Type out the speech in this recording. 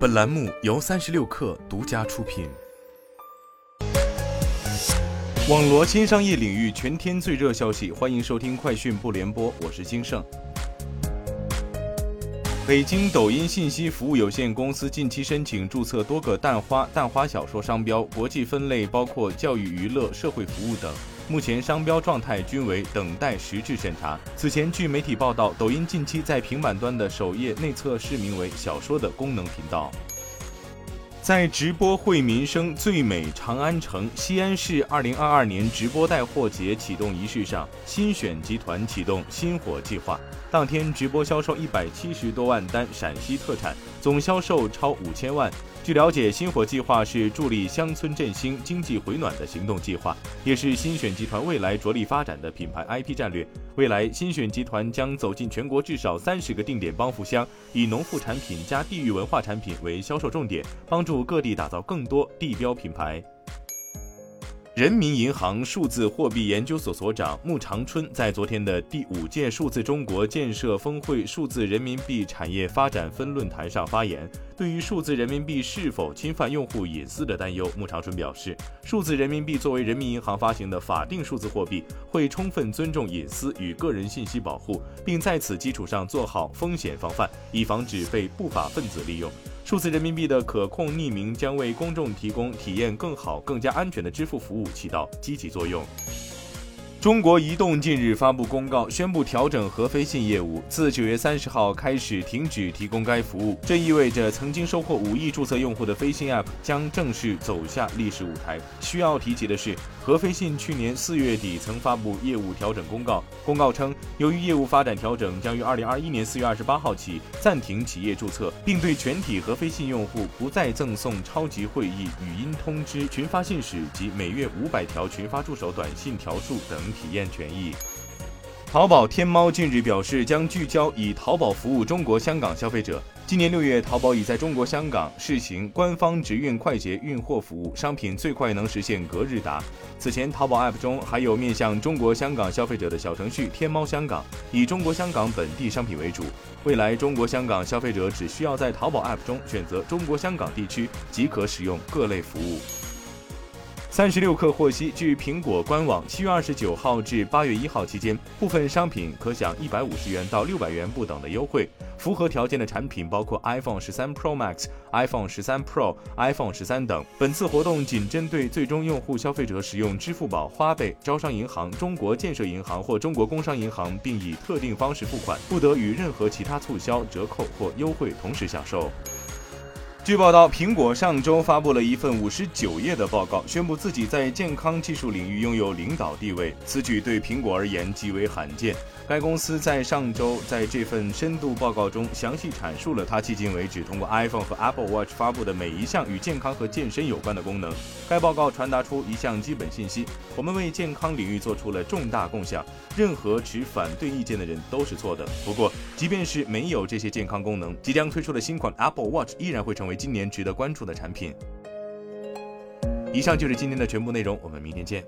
本栏目由三十六氪独家出品。网罗新商业领域全天最热消息，欢迎收听快讯不联播，我是金盛。北京抖音信息服务有限公司近期申请注册多个蛋花、蛋花小说商标，国际分类包括教育、娱乐、社会服务等。目前商标状态均为等待实质审查。此前，据媒体报道，抖音近期在平板端的首页内测试名为“小说”的功能频道。在直播惠民生最美长安城西安市二零二二年直播带货节启动仪式上，新选集团启动新火计划，当天直播销售一百七十多万单陕西特产，总销售超五千万。据了解，新火计划是助力乡村振兴、经济回暖的行动计划，也是新选集团未来着力发展的品牌 IP 战略。未来，新选集团将走进全国至少三十个定点帮扶乡，以农副产品加地域文化产品为销售重点，帮助各地打造更多地标品牌。人民银行数字货币研究所所长穆长春在昨天的第五届数字中国建设峰会数字人民币产业发展分论坛上发言，对于数字人民币是否侵犯用户隐私的担忧，穆长春表示，数字人民币作为人民银行发行的法定数字货币，会充分尊重隐私与个人信息保护，并在此基础上做好风险防范，以防止被不法分子利用。数字人民币的可控匿名将为公众提供体验更好、更加安全的支付服务，起到积极作用。中国移动近日发布公告，宣布调整和飞信业务，自九月三十号开始停止提供该服务。这意味着曾经收获五亿注册用户的飞信 App 将正式走下历史舞台。需要提及的是，和飞信去年四月底曾发布业务调整公告，公告称，由于业务发展调整，将于二零二一年四月二十八号起暂停企业注册，并对全体和飞信用户不再赠送超级会议、语音通知、群发信使及每月五百条群发助手短信条数等。体验权益。淘宝天猫近日表示，将聚焦以淘宝服务中国香港消费者。今年六月，淘宝已在中国香港试行官方直运快捷运货服务，商品最快能实现隔日达。此前，淘宝 App 中还有面向中国香港消费者的小程序“天猫香港”，以中国香港本地商品为主。未来，中国香港消费者只需要在淘宝 App 中选择中国香港地区，即可使用各类服务。三十六氪获悉，据苹果官网，七月二十九号至八月一号期间，部分商品可享一百五十元到六百元不等的优惠。符合条件的产品包括 iPhone 十三 Pro Max、iPhone 十三 Pro、iPhone 十三等。本次活动仅针对最终用户消费者使用支付宝、花呗、招商银行、中国建设银行或中国工商银行，并以特定方式付款，不得与任何其他促销、折扣或优惠同时享受。据报道，苹果上周发布了一份五十九页的报告，宣布自己在健康技术领域拥有领导地位。此举对苹果而言极为罕见。该公司在上周在这份深度报告中详细阐述了它迄今为止通过 iPhone 和 Apple Watch 发布的每一项与健康和健身有关的功能。该报告传达出一项基本信息：我们为健康领域做出了重大贡献。任何持反对意见的人都是错的。不过，即便是没有这些健康功能，即将推出的新款 Apple Watch 依然会成为。今年值得关注的产品。以上就是今天的全部内容，我们明天见。